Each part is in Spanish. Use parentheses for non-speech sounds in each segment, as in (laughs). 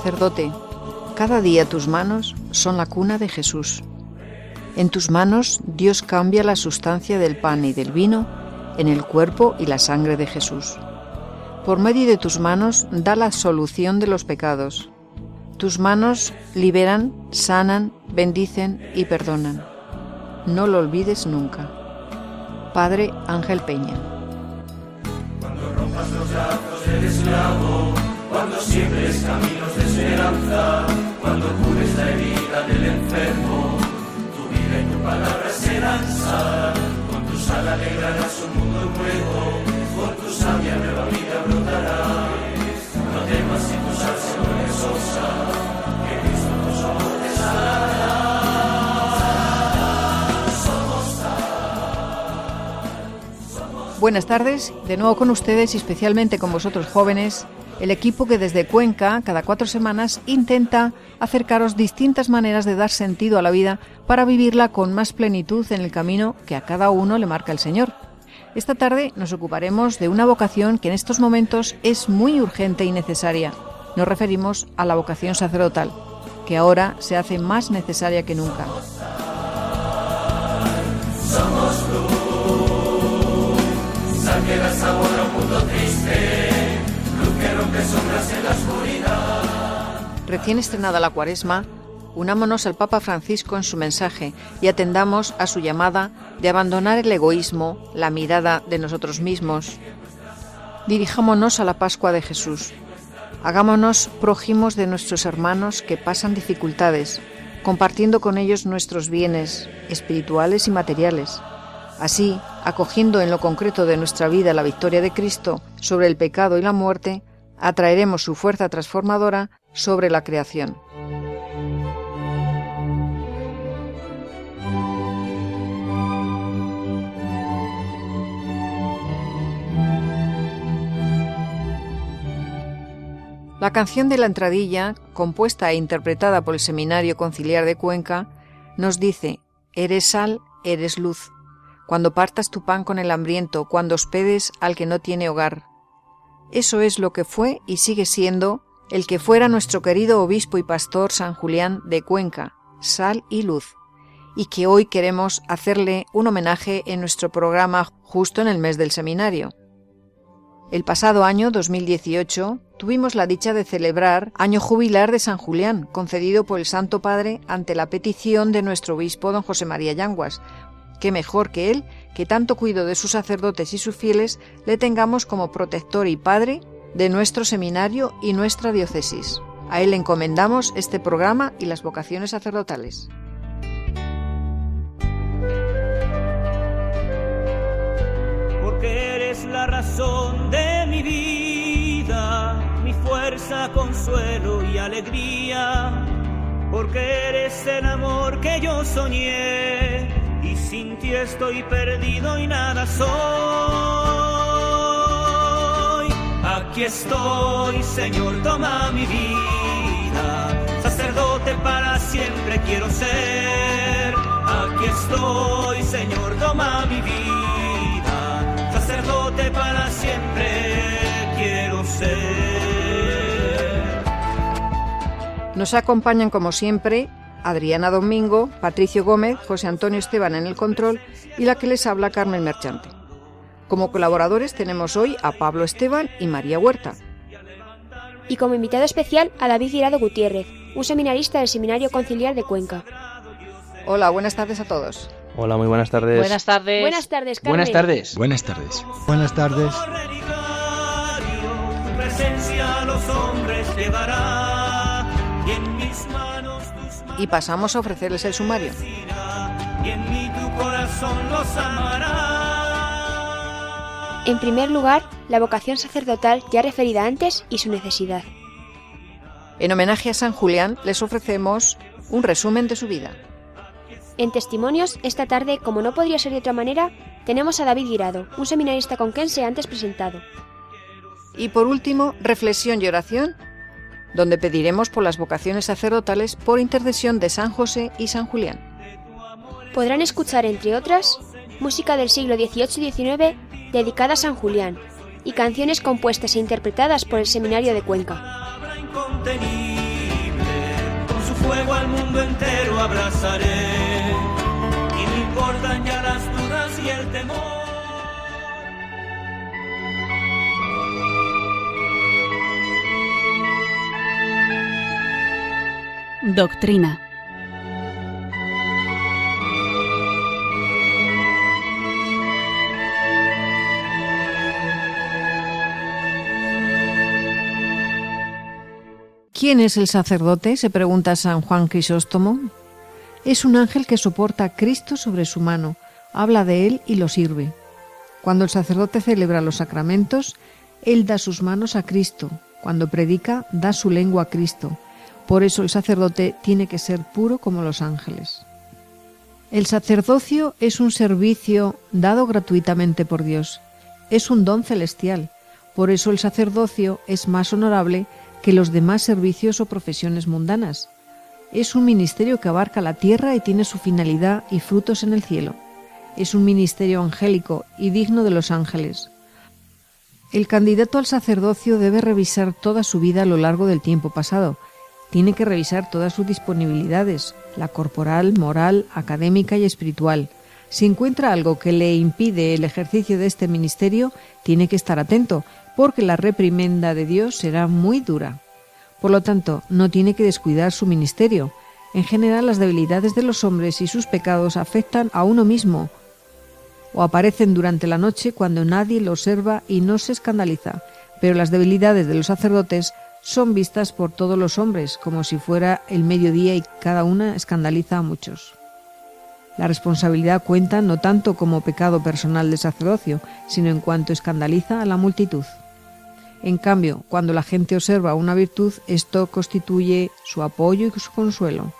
Sacerdote, cada día tus manos son la cuna de Jesús. En tus manos Dios cambia la sustancia del pan y del vino en el cuerpo y la sangre de Jesús. Por medio de tus manos da la solución de los pecados. Tus manos liberan, sanan, bendicen y perdonan. No lo olvides nunca. Padre Ángel Peña. Cuando rompas los cuando siembres caminos de esperanza, cuando cures la herida del enfermo, tu vida y tu palabra serán sal, con tu sal alegrarás un mundo nuevo, con tu sabia nueva vida brotará. No temas si tu sal se vuelve sosa, que Cristo tu amor te sanará. Buenas tardes, de nuevo con ustedes y especialmente con vosotros jóvenes, el equipo que desde Cuenca, cada cuatro semanas, intenta acercaros distintas maneras de dar sentido a la vida para vivirla con más plenitud en el camino que a cada uno le marca el Señor. Esta tarde nos ocuparemos de una vocación que en estos momentos es muy urgente y necesaria. Nos referimos a la vocación sacerdotal, que ahora se hace más necesaria que nunca. Somos a triste, Recién estrenada la cuaresma, unámonos al Papa Francisco en su mensaje y atendamos a su llamada de abandonar el egoísmo, la mirada de nosotros mismos. Dirijámonos a la Pascua de Jesús. Hagámonos prójimos de nuestros hermanos que pasan dificultades, compartiendo con ellos nuestros bienes espirituales y materiales. Así, acogiendo en lo concreto de nuestra vida la victoria de Cristo sobre el pecado y la muerte, atraeremos su fuerza transformadora sobre la creación. La canción de la entradilla, compuesta e interpretada por el Seminario Conciliar de Cuenca, nos dice, Eres sal, eres luz. Cuando partas tu pan con el hambriento, cuando hospedes al que no tiene hogar. Eso es lo que fue y sigue siendo el que fuera nuestro querido obispo y pastor San Julián de Cuenca, sal y luz, y que hoy queremos hacerle un homenaje en nuestro programa justo en el mes del seminario. El pasado año 2018 tuvimos la dicha de celebrar Año Jubilar de San Julián, concedido por el Santo Padre ante la petición de nuestro obispo don José María Yanguas. Qué mejor que él, que tanto cuido de sus sacerdotes y sus fieles, le tengamos como protector y padre de nuestro seminario y nuestra diócesis. A él encomendamos este programa y las vocaciones sacerdotales. Porque eres la razón de mi vida, mi fuerza, consuelo y alegría. Porque eres el amor que yo soñé y sin ti estoy perdido y nada soy. Aquí estoy, Señor, toma mi vida, sacerdote para siempre quiero ser. Aquí estoy, Señor, toma mi vida, sacerdote para siempre quiero ser. Nos acompañan como siempre Adriana Domingo, Patricio Gómez, José Antonio Esteban en el control y la que les habla Carmen Merchante. Como colaboradores tenemos hoy a Pablo Esteban y María Huerta. Y como invitado especial a David Girado Gutiérrez, un seminarista del Seminario Conciliar de Cuenca. Hola, buenas tardes a todos. Hola, muy buenas tardes. Buenas tardes. Buenas tardes, Carmen. Buenas tardes. Buenas tardes. Buenas tardes. Tu presencia a los hombres llevará y en mis manos tus manos Y pasamos a ofrecerles el sumario. y en mí tu corazón los amará. En primer lugar, la vocación sacerdotal ya referida antes y su necesidad. En homenaje a San Julián les ofrecemos un resumen de su vida. En testimonios, esta tarde, como no podría ser de otra manera, tenemos a David Girado, un seminarista conquense antes presentado. Y por último, reflexión y oración, donde pediremos por las vocaciones sacerdotales por intercesión de San José y San Julián. Podrán escuchar, entre otras, música del siglo XVIII y XIX dedicada a San Julián y canciones compuestas e interpretadas por el Seminario de Cuenca. palabra incontenible, con su fuego al mundo entero abrazaré. Y no importan ya las dudas y el temor. Doctrina. ¿Quién es el sacerdote? se pregunta San Juan Crisóstomo. Es un ángel que soporta a Cristo sobre su mano, habla de él y lo sirve. Cuando el sacerdote celebra los sacramentos, él da sus manos a Cristo. Cuando predica, da su lengua a Cristo. Por eso el sacerdote tiene que ser puro como los ángeles. El sacerdocio es un servicio dado gratuitamente por Dios. Es un don celestial. Por eso el sacerdocio es más honorable que los demás servicios o profesiones mundanas. Es un ministerio que abarca la tierra y tiene su finalidad y frutos en el cielo. Es un ministerio angélico y digno de los ángeles. El candidato al sacerdocio debe revisar toda su vida a lo largo del tiempo pasado. Tiene que revisar todas sus disponibilidades, la corporal, moral, académica y espiritual. Si encuentra algo que le impide el ejercicio de este ministerio, tiene que estar atento, porque la reprimenda de Dios será muy dura. Por lo tanto, no tiene que descuidar su ministerio. En general, las debilidades de los hombres y sus pecados afectan a uno mismo o aparecen durante la noche cuando nadie lo observa y no se escandaliza, pero las debilidades de los sacerdotes son vistas por todos los hombres como si fuera el mediodía y cada una escandaliza a muchos. La responsabilidad cuenta no tanto como pecado personal de sacerdocio, sino en cuanto escandaliza a la multitud. En cambio, cuando la gente observa una virtud, esto constituye su apoyo y su consuelo.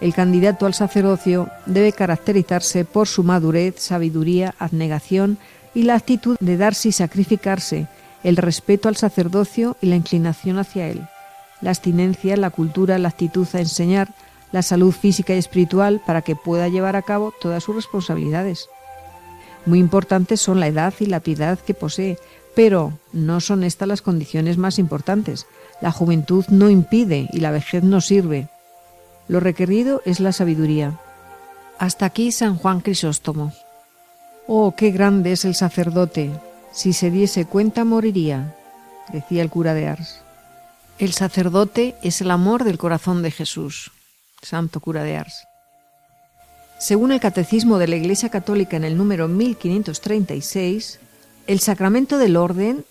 El candidato al sacerdocio debe caracterizarse por su madurez, sabiduría, abnegación y la actitud de darse y sacrificarse, el respeto al sacerdocio y la inclinación hacia él, la abstinencia, la cultura, la actitud a enseñar, la salud física y espiritual para que pueda llevar a cabo todas sus responsabilidades. Muy importantes son la edad y la piedad que posee, pero no son estas las condiciones más importantes. La juventud no impide y la vejez no sirve. Lo requerido es la sabiduría. Hasta aquí San Juan Crisóstomo. Oh, qué grande es el sacerdote. Si se diese cuenta moriría, decía el cura de Ars. El sacerdote es el amor del corazón de Jesús. Santo cura de Ars. Según el Catecismo de la Iglesia Católica en el número 1536, el sacramento del orden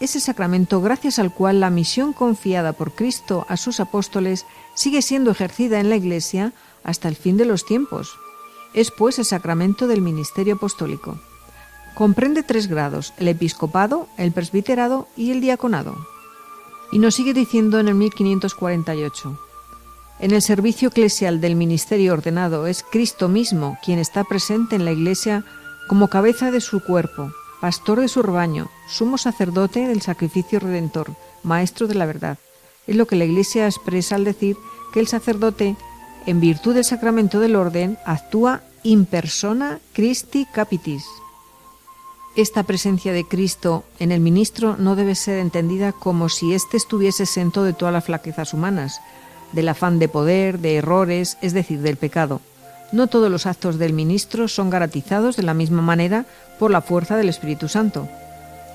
ese sacramento gracias al cual la misión confiada por Cristo a sus apóstoles sigue siendo ejercida en la Iglesia hasta el fin de los tiempos. Es pues el sacramento del ministerio apostólico. Comprende tres grados, el episcopado, el presbiterado y el diaconado. Y nos sigue diciendo en el 1548. En el servicio eclesial del ministerio ordenado es Cristo mismo quien está presente en la Iglesia como cabeza de su cuerpo, pastor de su rebaño, sumo sacerdote del sacrificio redentor, maestro de la verdad. Es lo que la Iglesia expresa al decir que el sacerdote, en virtud del sacramento del orden, actúa in persona Christi capitis. Esta presencia de Cristo en el ministro no debe ser entendida como si éste estuviese exento de todas las flaquezas humanas, del afán de poder, de errores, es decir, del pecado. No todos los actos del ministro son garantizados de la misma manera por la fuerza del Espíritu Santo,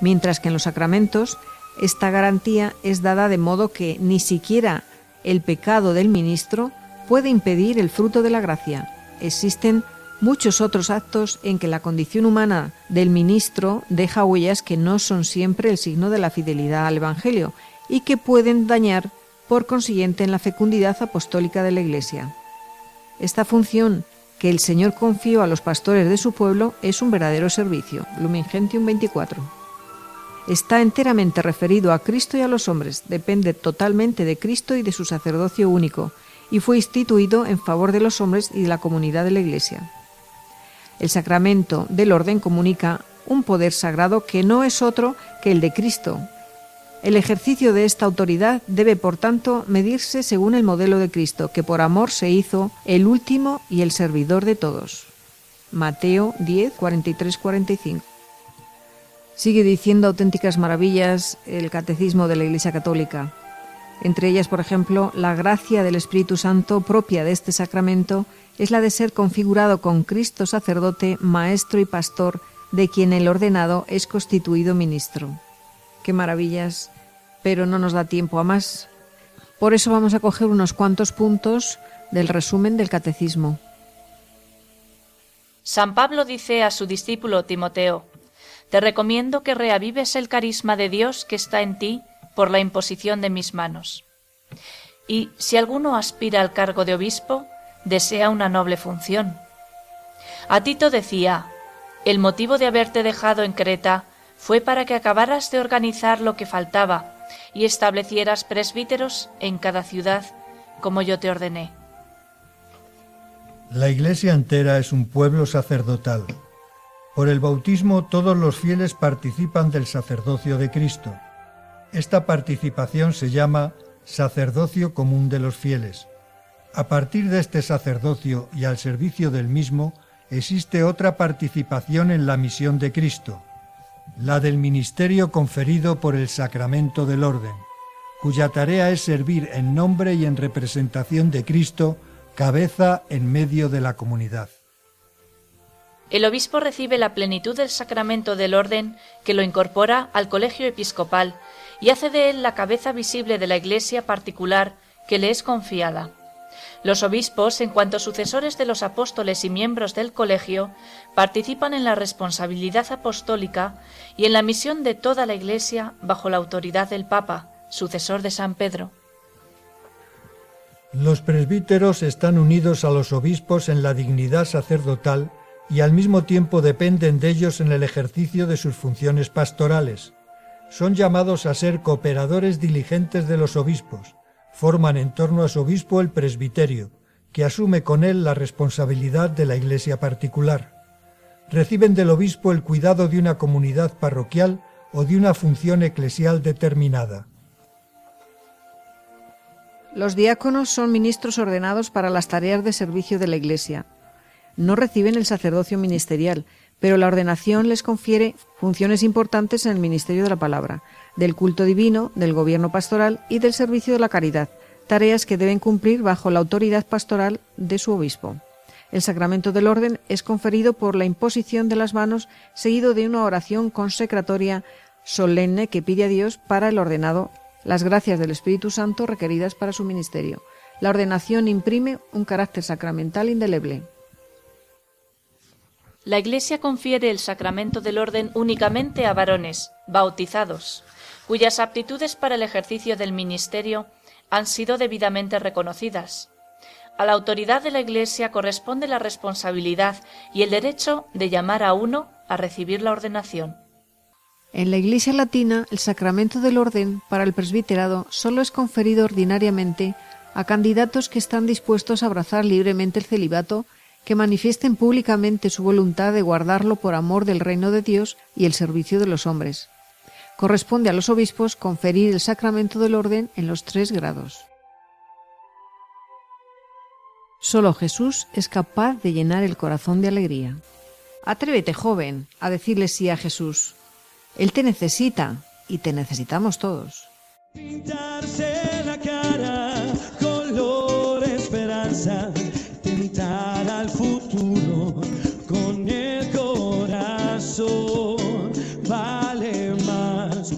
mientras que en los sacramentos esta garantía es dada de modo que ni siquiera el pecado del ministro puede impedir el fruto de la gracia. Existen muchos otros actos en que la condición humana del ministro deja huellas que no son siempre el signo de la fidelidad al Evangelio y que pueden dañar, por consiguiente, en la fecundidad apostólica de la Iglesia. Esta función que el Señor confió a los pastores de su pueblo es un verdadero servicio. Lumen Gentium 24. Está enteramente referido a Cristo y a los hombres, depende totalmente de Cristo y de su sacerdocio único, y fue instituido en favor de los hombres y de la comunidad de la Iglesia. El sacramento del orden comunica un poder sagrado que no es otro que el de Cristo, el ejercicio de esta autoridad debe, por tanto, medirse según el modelo de Cristo, que por amor se hizo el último y el servidor de todos. Mateo 10, 43, 45. Sigue diciendo auténticas maravillas el catecismo de la Iglesia Católica. Entre ellas, por ejemplo, la gracia del Espíritu Santo propia de este sacramento es la de ser configurado con Cristo sacerdote, maestro y pastor, de quien el ordenado es constituido ministro. Qué maravillas pero no nos da tiempo a más. Por eso vamos a coger unos cuantos puntos del resumen del catecismo. San Pablo dice a su discípulo Timoteo, Te recomiendo que reavives el carisma de Dios que está en ti por la imposición de mis manos. Y si alguno aspira al cargo de obispo, desea una noble función. A Tito decía, el motivo de haberte dejado en Creta fue para que acabaras de organizar lo que faltaba y establecieras presbíteros en cada ciudad, como yo te ordené. La Iglesia entera es un pueblo sacerdotal. Por el bautismo todos los fieles participan del sacerdocio de Cristo. Esta participación se llama sacerdocio común de los fieles. A partir de este sacerdocio y al servicio del mismo, existe otra participación en la misión de Cristo, la del ministerio conferido por el sacramento del orden, cuya tarea es servir en nombre y en representación de Cristo, cabeza en medio de la comunidad. El obispo recibe la plenitud del sacramento del orden que lo incorpora al colegio episcopal y hace de él la cabeza visible de la iglesia particular que le es confiada. Los obispos, en cuanto sucesores de los apóstoles y miembros del colegio, participan en la responsabilidad apostólica y en la misión de toda la Iglesia bajo la autoridad del Papa, sucesor de San Pedro. Los presbíteros están unidos a los obispos en la dignidad sacerdotal y al mismo tiempo dependen de ellos en el ejercicio de sus funciones pastorales. Son llamados a ser cooperadores diligentes de los obispos, forman en torno a su obispo el presbiterio, que asume con él la responsabilidad de la iglesia particular. Reciben del obispo el cuidado de una comunidad parroquial o de una función eclesial determinada. Los diáconos son ministros ordenados para las tareas de servicio de la Iglesia. No reciben el sacerdocio ministerial, pero la ordenación les confiere funciones importantes en el ministerio de la palabra, del culto divino, del gobierno pastoral y del servicio de la caridad, tareas que deben cumplir bajo la autoridad pastoral de su obispo. El sacramento del orden es conferido por la imposición de las manos, seguido de una oración consecratoria solemne que pide a Dios para el ordenado las gracias del Espíritu Santo requeridas para su ministerio. La ordenación imprime un carácter sacramental indeleble. La Iglesia confiere el sacramento del orden únicamente a varones, bautizados, cuyas aptitudes para el ejercicio del ministerio han sido debidamente reconocidas. A la autoridad de la Iglesia corresponde la responsabilidad y el derecho de llamar a uno a recibir la ordenación. En la Iglesia latina, el sacramento del orden para el presbiterado solo es conferido ordinariamente a candidatos que están dispuestos a abrazar libremente el celibato, que manifiesten públicamente su voluntad de guardarlo por amor del reino de Dios y el servicio de los hombres. Corresponde a los obispos conferir el sacramento del orden en los tres grados. Solo Jesús es capaz de llenar el corazón de alegría. Atrévete, joven, a decirle sí a Jesús. Él te necesita y te necesitamos todos. Pintarse la cara, color esperanza,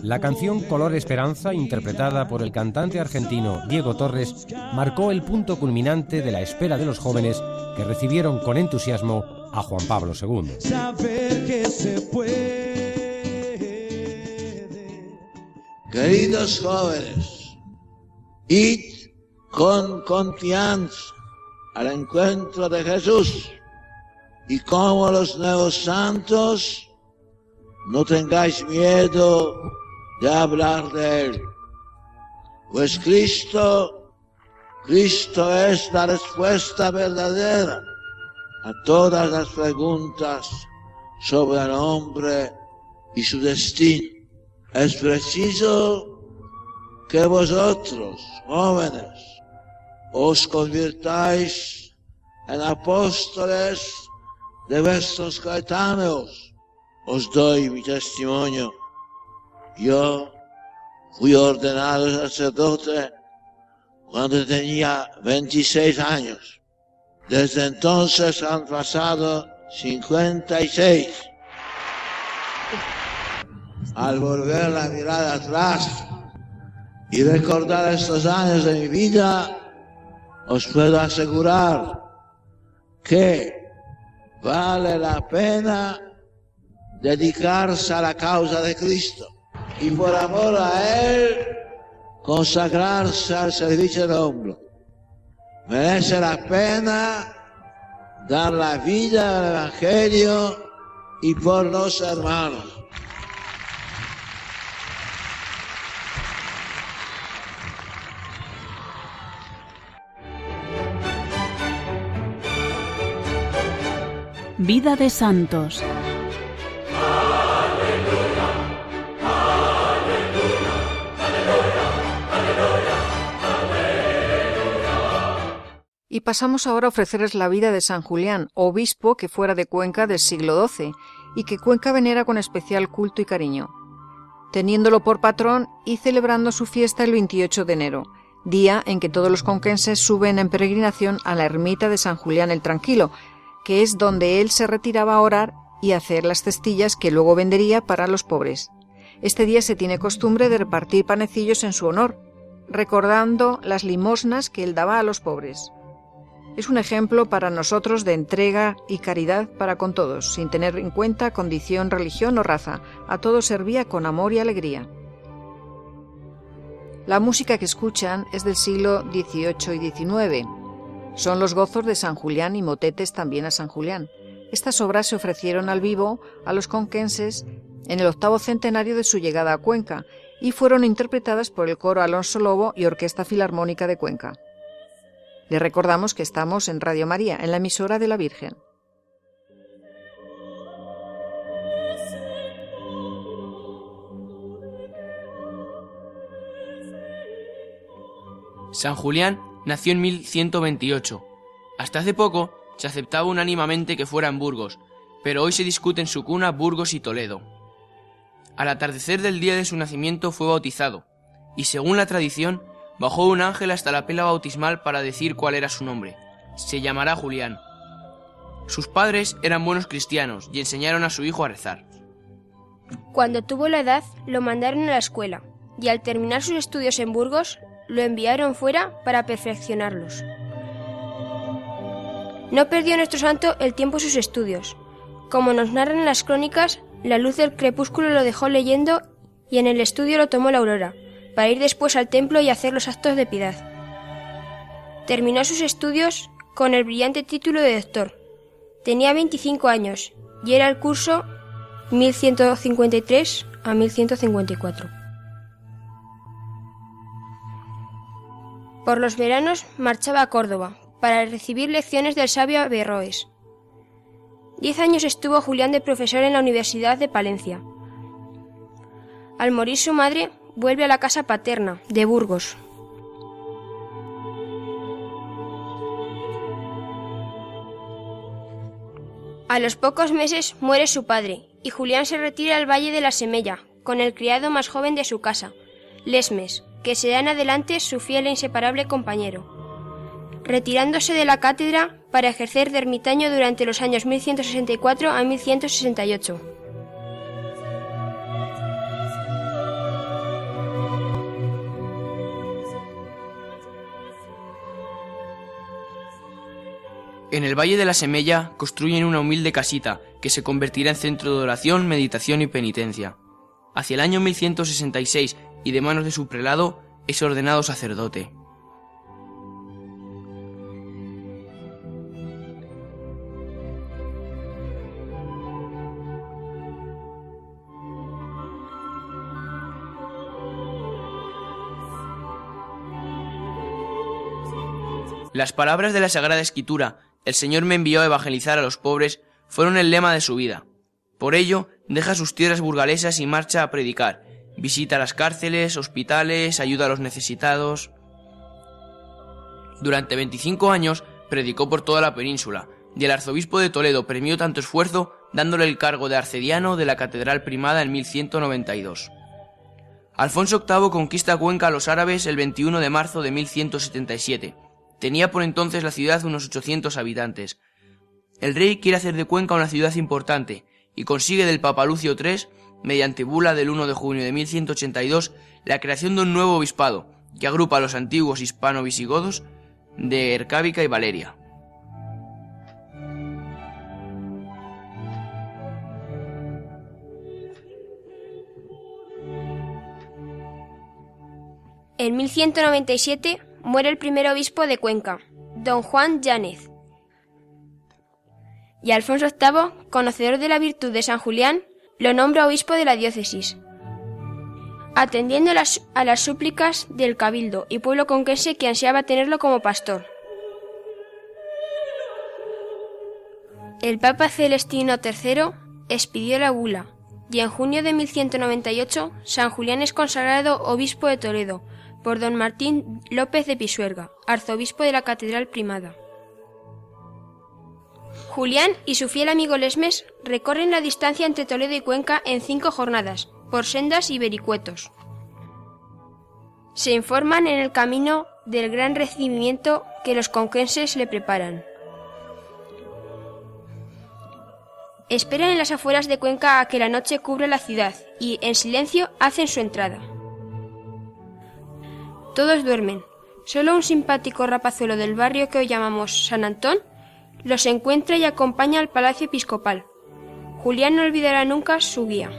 La canción Color Esperanza, interpretada por el cantante argentino Diego Torres, marcó el punto culminante de la espera de los jóvenes que recibieron con entusiasmo a Juan Pablo II. Saber que se puede. Queridos jóvenes, id con confianza al encuentro de Jesús y como los nuevos santos, no tengáis miedo de hablar de Él. Pues Cristo, Cristo es la respuesta verdadera a todas las preguntas sobre el hombre y su destino. Es preciso que vosotros, jóvenes, os convirtáis en apóstoles de vuestros coetáneos. Os doy mi testimonio. Yo fui ordenado sacerdote cuando tenía 26 años. Desde entonces han pasado 56. Al volver la mirada atrás y recordar estos años de mi vida, os puedo asegurar que vale la pena dedicarse a la causa de Cristo y por amor a Él consagrarse al servicio del hombre. Merece la pena dar la vida al Evangelio y por los hermanos. Vida de Santos. Y pasamos ahora a ofrecerles la vida de San Julián, obispo que fuera de Cuenca del siglo XII y que Cuenca venera con especial culto y cariño, teniéndolo por patrón y celebrando su fiesta el 28 de enero, día en que todos los conquenses suben en peregrinación a la ermita de San Julián el Tranquilo, que es donde él se retiraba a orar y hacer las cestillas que luego vendería para los pobres. Este día se tiene costumbre de repartir panecillos en su honor, recordando las limosnas que él daba a los pobres. Es un ejemplo para nosotros de entrega y caridad para con todos, sin tener en cuenta condición, religión o raza. A todos servía con amor y alegría. La música que escuchan es del siglo XVIII y XIX. Son los gozos de San Julián y motetes también a San Julián. Estas obras se ofrecieron al vivo a los conquenses en el octavo centenario de su llegada a Cuenca y fueron interpretadas por el coro Alonso Lobo y Orquesta Filarmónica de Cuenca. Le recordamos que estamos en Radio María, en la emisora de la Virgen. San Julián nació en 1128. Hasta hace poco se aceptaba unánimemente que fuera en Burgos, pero hoy se discute en su cuna Burgos y Toledo. Al atardecer del día de su nacimiento fue bautizado, y según la tradición, bajó un ángel hasta la pela bautismal para decir cuál era su nombre. Se llamará Julián. Sus padres eran buenos cristianos y enseñaron a su hijo a rezar. Cuando tuvo la edad, lo mandaron a la escuela, y al terminar sus estudios en Burgos, lo enviaron fuera para perfeccionarlos. No perdió nuestro santo el tiempo sus estudios. Como nos narran las crónicas, la luz del crepúsculo lo dejó leyendo y en el estudio lo tomó la aurora, para ir después al templo y hacer los actos de piedad. Terminó sus estudios con el brillante título de doctor. Tenía 25 años y era el curso 1153 a 1154. Por los veranos marchaba a Córdoba para recibir lecciones del sabio Averroes. Diez años estuvo Julián de profesor en la Universidad de Palencia. Al morir su madre, vuelve a la casa paterna, de Burgos. A los pocos meses muere su padre y Julián se retira al Valle de la Semella con el criado más joven de su casa, Lesmes, que será en adelante su fiel e inseparable compañero. Retirándose de la cátedra para ejercer de ermitaño durante los años 1164 a 1168. En el Valle de la Semella construyen una humilde casita que se convertirá en centro de oración, meditación y penitencia. Hacia el año 1166 y de manos de su prelado es ordenado sacerdote. Las palabras de la Sagrada Escritura, el Señor me envió a evangelizar a los pobres, fueron el lema de su vida. Por ello, deja sus tierras burgalesas y marcha a predicar, Visita las cárceles, hospitales, ayuda a los necesitados. Durante 25 años predicó por toda la península, y el arzobispo de Toledo premió tanto esfuerzo dándole el cargo de arcediano de la Catedral Primada en 1192. Alfonso VIII conquista Cuenca a los árabes el 21 de marzo de 1177. Tenía por entonces la ciudad unos 800 habitantes. El rey quiere hacer de Cuenca una ciudad importante y consigue del Papa Lucio III mediante bula del 1 de junio de 1182, la creación de un nuevo obispado, que agrupa a los antiguos hispano-visigodos de Ercábica y Valeria. En 1197 muere el primer obispo de Cuenca, don Juan Yánez. Y Alfonso VIII, conocedor de la virtud de San Julián, lo nombra obispo de la diócesis. Atendiendo a las súplicas del cabildo y pueblo conquense que ansiaba tenerlo como pastor. El Papa Celestino III expidió la bula y en junio de 1198 San Julián es consagrado obispo de Toledo por don Martín López de Pisuerga, arzobispo de la Catedral Primada. Julián y su fiel amigo Lesmes recorren la distancia entre Toledo y Cuenca en cinco jornadas, por sendas y vericuetos. Se informan en el camino del gran recibimiento que los conquenses le preparan. Esperan en las afueras de Cuenca a que la noche cubra la ciudad y, en silencio, hacen su entrada. Todos duermen. Solo un simpático rapazuelo del barrio que hoy llamamos San Antón los encuentra y acompaña al palacio episcopal. Julián no olvidará nunca su guía.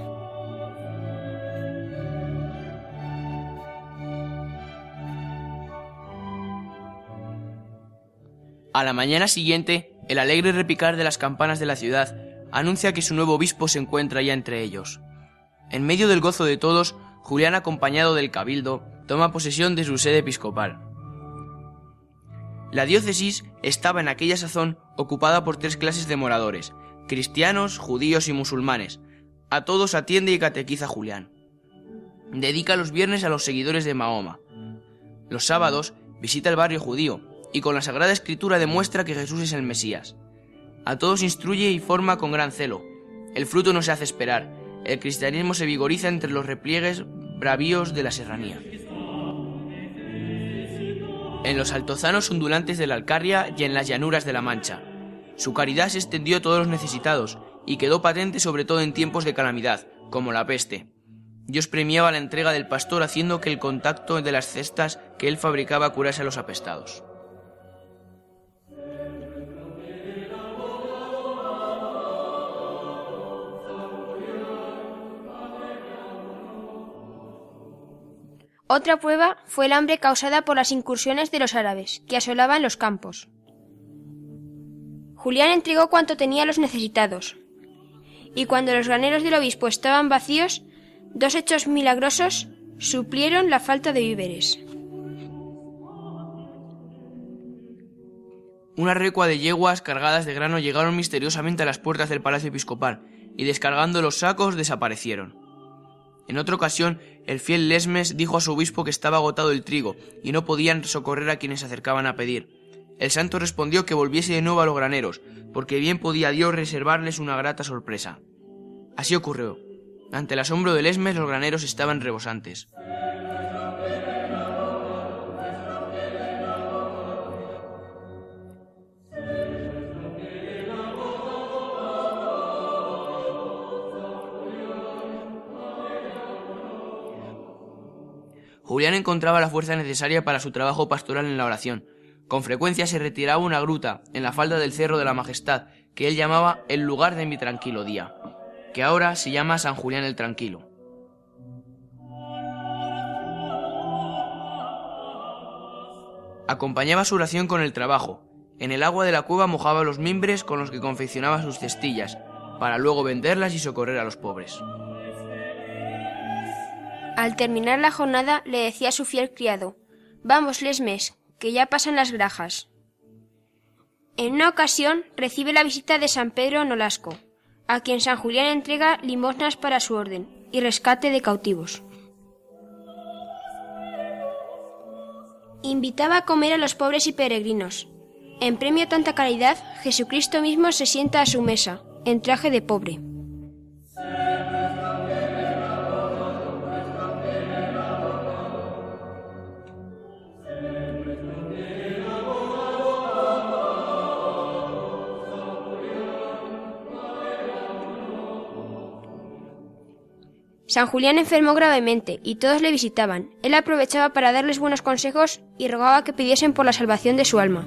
A la mañana siguiente, el alegre repicar de las campanas de la ciudad anuncia que su nuevo obispo se encuentra ya entre ellos. En medio del gozo de todos, Julián, acompañado del cabildo, toma posesión de su sede episcopal. La diócesis estaba en aquella sazón ocupada por tres clases de moradores, cristianos, judíos y musulmanes. A todos atiende y catequiza Julián. Dedica los viernes a los seguidores de Mahoma. Los sábados visita el barrio judío y con la Sagrada Escritura demuestra que Jesús es el Mesías. A todos instruye y forma con gran celo. El fruto no se hace esperar. El cristianismo se vigoriza entre los repliegues bravíos de la serranía en los altozanos ondulantes de la Alcarria y en las llanuras de la Mancha. Su caridad se extendió a todos los necesitados y quedó patente sobre todo en tiempos de calamidad, como la peste. Dios premiaba la entrega del pastor haciendo que el contacto de las cestas que él fabricaba curase a los apestados. Otra prueba fue el hambre causada por las incursiones de los árabes, que asolaban los campos. Julián entregó cuanto tenía a los necesitados, y cuando los graneros del obispo estaban vacíos, dos hechos milagrosos suplieron la falta de víveres. Una recua de yeguas cargadas de grano llegaron misteriosamente a las puertas del palacio episcopal y descargando los sacos desaparecieron. En otra ocasión, el fiel Lesmes dijo a su obispo que estaba agotado el trigo y no podían socorrer a quienes se acercaban a pedir. El santo respondió que volviese de nuevo a los graneros, porque bien podía Dios reservarles una grata sorpresa. Así ocurrió. Ante el asombro del Lesmes los graneros estaban rebosantes. Julián encontraba la fuerza necesaria para su trabajo pastoral en la oración. Con frecuencia se retiraba una gruta en la falda del Cerro de la Majestad, que él llamaba el lugar de mi tranquilo día, que ahora se llama San Julián el Tranquilo. Acompañaba su oración con el trabajo. En el agua de la cueva mojaba los mimbres con los que confeccionaba sus cestillas, para luego venderlas y socorrer a los pobres. Al terminar la jornada le decía a su fiel criado Vamos, Lesmes, que ya pasan las grajas. En una ocasión recibe la visita de San Pedro Nolasco, a quien San Julián entrega limosnas para su orden y rescate de cautivos. Invitaba a comer a los pobres y peregrinos. En premio a tanta caridad, Jesucristo mismo se sienta a su mesa, en traje de pobre. San Julián enfermó gravemente y todos le visitaban. Él aprovechaba para darles buenos consejos y rogaba que pidiesen por la salvación de su alma.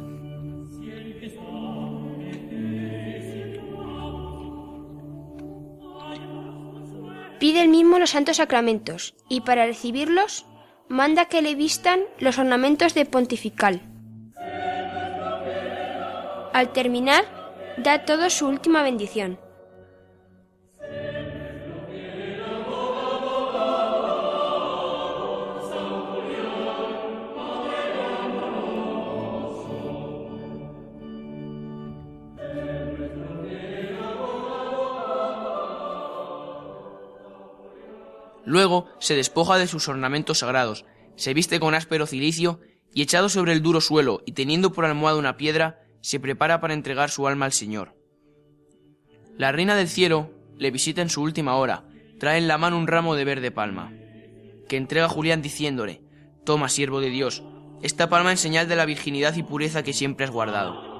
Pide el mismo los santos sacramentos y para recibirlos manda que le vistan los ornamentos de pontifical. Al terminar, da todos su última bendición. Luego se despoja de sus ornamentos sagrados, se viste con áspero cilicio y echado sobre el duro suelo y teniendo por almohada una piedra, se prepara para entregar su alma al Señor. La reina del cielo le visita en su última hora, trae en la mano un ramo de verde palma, que entrega a Julián diciéndole, Toma, siervo de Dios, esta palma en señal de la virginidad y pureza que siempre has guardado.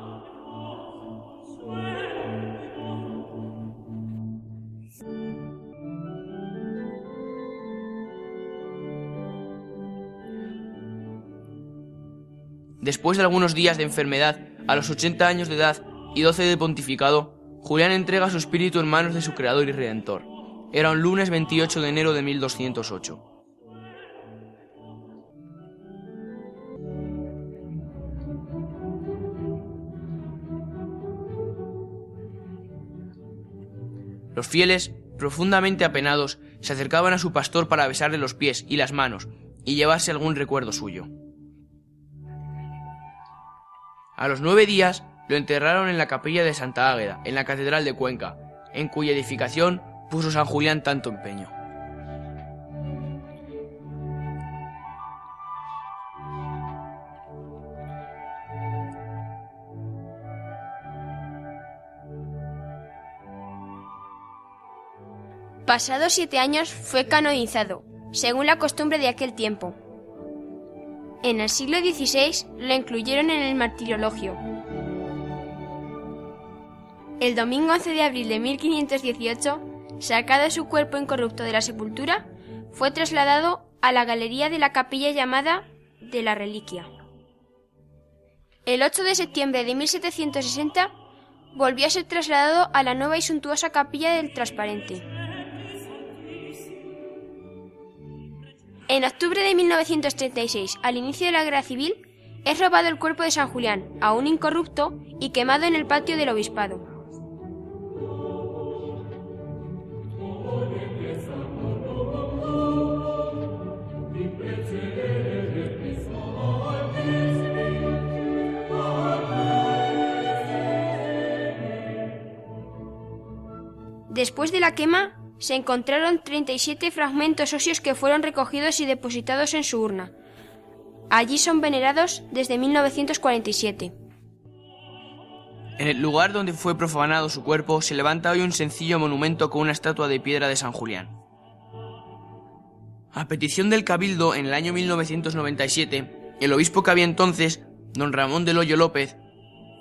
Después de algunos días de enfermedad, a los 80 años de edad y 12 de pontificado, Julián entrega su espíritu en manos de su creador y redentor. Era un lunes 28 de enero de 1208. Los fieles, profundamente apenados, se acercaban a su pastor para besarle los pies y las manos y llevarse algún recuerdo suyo. A los nueve días lo enterraron en la capilla de Santa Águeda, en la Catedral de Cuenca, en cuya edificación puso San Julián tanto empeño. Pasados siete años fue canonizado, según la costumbre de aquel tiempo, en el siglo XVI lo incluyeron en el martirologio. El domingo 11 de abril de 1518, sacado su cuerpo incorrupto de la sepultura, fue trasladado a la galería de la capilla llamada de la Reliquia. El 8 de septiembre de 1760 volvió a ser trasladado a la nueva y suntuosa capilla del Transparente. En octubre de 1936, al inicio de la guerra civil, es robado el cuerpo de San Julián, aún incorrupto, y quemado en el patio del obispado. Después de la quema, se encontraron 37 fragmentos óseos que fueron recogidos y depositados en su urna. Allí son venerados desde 1947. En el lugar donde fue profanado su cuerpo se levanta hoy un sencillo monumento con una estatua de piedra de San Julián. A petición del Cabildo, en el año 1997, el obispo que había entonces, don Ramón del Hoyo López,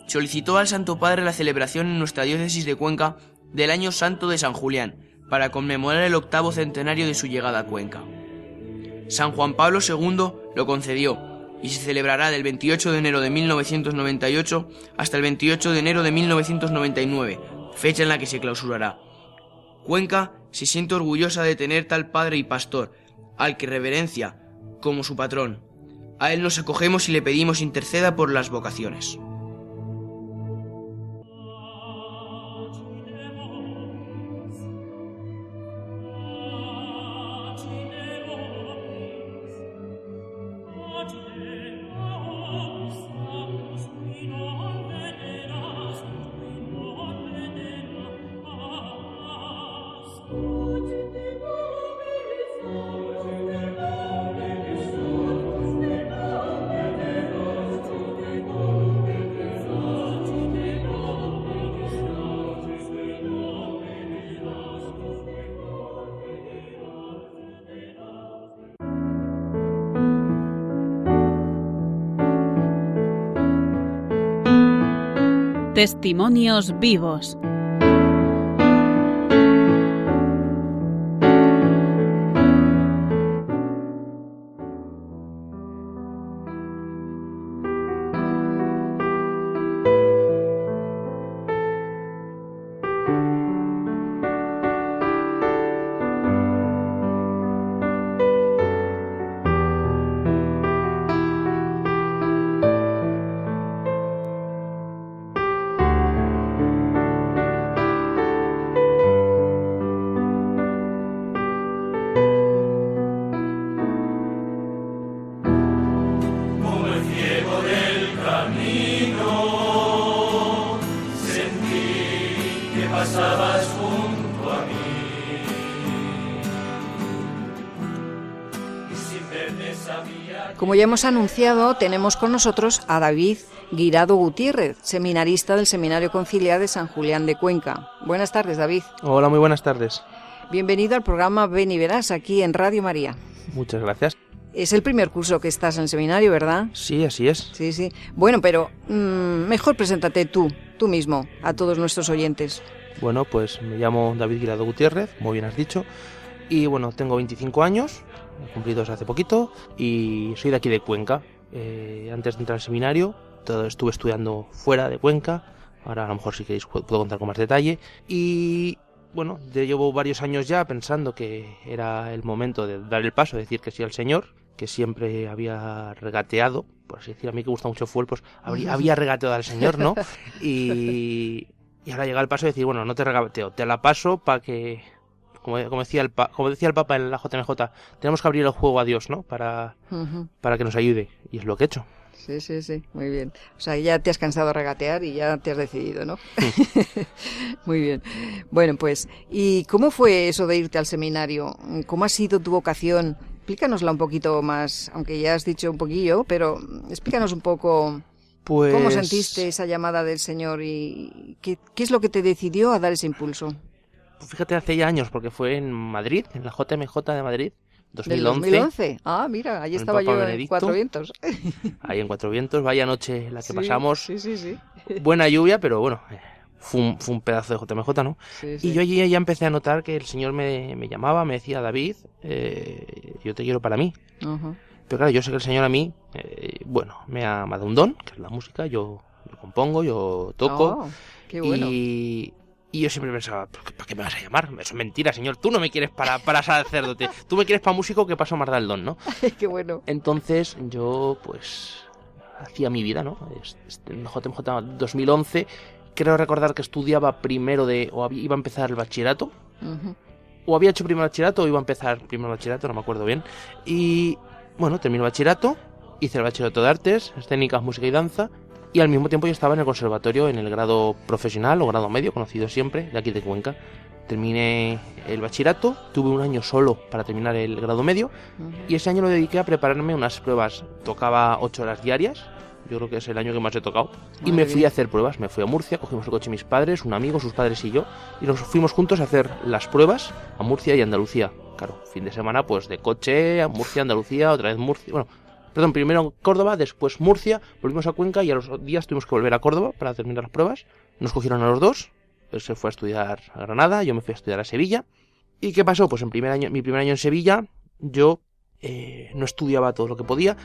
solicitó al Santo Padre la celebración en nuestra diócesis de Cuenca del Año Santo de San Julián, para conmemorar el octavo centenario de su llegada a Cuenca. San Juan Pablo II lo concedió y se celebrará del 28 de enero de 1998 hasta el 28 de enero de 1999, fecha en la que se clausurará. Cuenca se siente orgullosa de tener tal padre y pastor, al que reverencia como su patrón. A él nos acogemos y le pedimos interceda por las vocaciones. Testimonios vivos. Ya hemos anunciado, tenemos con nosotros a David Guirado Gutiérrez, seminarista del Seminario Conciliar de San Julián de Cuenca. Buenas tardes, David. Hola, muy buenas tardes. Bienvenido al programa Ven y Verás aquí en Radio María. Muchas gracias. Es el primer curso que estás en el seminario, ¿verdad? Sí, así es. Sí, sí. Bueno, pero mm, mejor preséntate tú, tú mismo, a todos nuestros oyentes. Bueno, pues me llamo David Guirado Gutiérrez, muy bien has dicho. Y bueno, tengo 25 años, cumplidos hace poquito, y soy de aquí de Cuenca. Eh, antes de entrar al seminario, todo, estuve estudiando fuera de Cuenca. Ahora a lo mejor si queréis pu- puedo contar con más detalle. Y bueno, llevo varios años ya pensando que era el momento de dar el paso, de decir que sí al Señor, que siempre había regateado, por así decir, a mí que gusta mucho el fútbol, pues habría- (laughs) había regateado al Señor, ¿no? Y, y ahora llega el paso de decir, bueno, no te regateo, te la paso para que, como, como decía el, pa- como decía el Papa en la JMJ, tenemos que abrir el juego a Dios, ¿no? Para, para que nos ayude. Y es lo que he hecho. Sí, sí, sí, muy bien. O sea, ya te has cansado de regatear y ya te has decidido, ¿no? (laughs) muy bien. Bueno, pues, ¿y cómo fue eso de irte al seminario? ¿Cómo ha sido tu vocación? Explícanosla un poquito más, aunque ya has dicho un poquillo, pero explícanos un poco Pues... cómo sentiste esa llamada del Señor y qué, qué es lo que te decidió a dar ese impulso. Fíjate, hace ya años, porque fue en Madrid, en la JMJ de Madrid, ¿Del 2011. 2011? Ah, mira, el estaba yo en. Cuatro Vientos. (laughs) Ahí en Cuatro Vientos, vaya noche la que Sí, pasamos. Sí, sí, sí. Buena lluvia, pero bueno, eh, fue un, fue un pedazo de JMJ, ¿no? Sí, sí. Y yo allí ya empecé a notar que el Señor me, me llamaba, me decía, David, eh, yo te quiero para mí. Pero claro, yo sé que el Señor a mí, eh, bueno, me ha, me ha dado un don, que es la música, yo, yo compongo, yo toco. Oh, qué bueno. y, Y yo siempre pensaba, ¿para qué me vas a llamar? Eso es mentira, señor. Tú no me quieres para, para sacerdote. Tú me quieres para músico que paso Mar del Don, ¿no? (laughs) qué bueno. Entonces yo, pues, hacía mi vida, ¿no? En JMJ 2011, creo recordar que estudiaba primero de, o iba a empezar el bachillerato. O había hecho primero bachillerato o iba a empezar primero bachillerato, no me acuerdo bien. Y, bueno, terminé bachillerato, hice el bachillerato de artes, escénicas, música y danza y al mismo tiempo yo estaba en el conservatorio en el grado profesional o grado medio, conocido siempre, de aquí de Cuenca. Terminé el bachillerato, tuve un año solo para terminar el grado medio y ese año lo dediqué a prepararme unas pruebas. Tocaba ocho horas diarias, yo creo que es el año que más he tocado. y me fui a hacer pruebas, me fui a Murcia, cogimos el coche mis padres, un amigo, sus padres y yo, y nos fuimos juntos a hacer las pruebas a Murcia y Andalucía. Claro, fin de semana pues de coche a Murcia, Andalucía, otra vez Murcia, bueno, Perdón, primero Córdoba, después Murcia, volvimos a Cuenca y a los días tuvimos que volver a Córdoba para terminar las pruebas. Nos cogieron a los dos. Él se fue a estudiar a Granada, yo me fui a estudiar a Sevilla. ¿Y qué pasó? Pues en primer año, mi primer año en Sevilla, yo eh, no estudiaba todo lo que podía.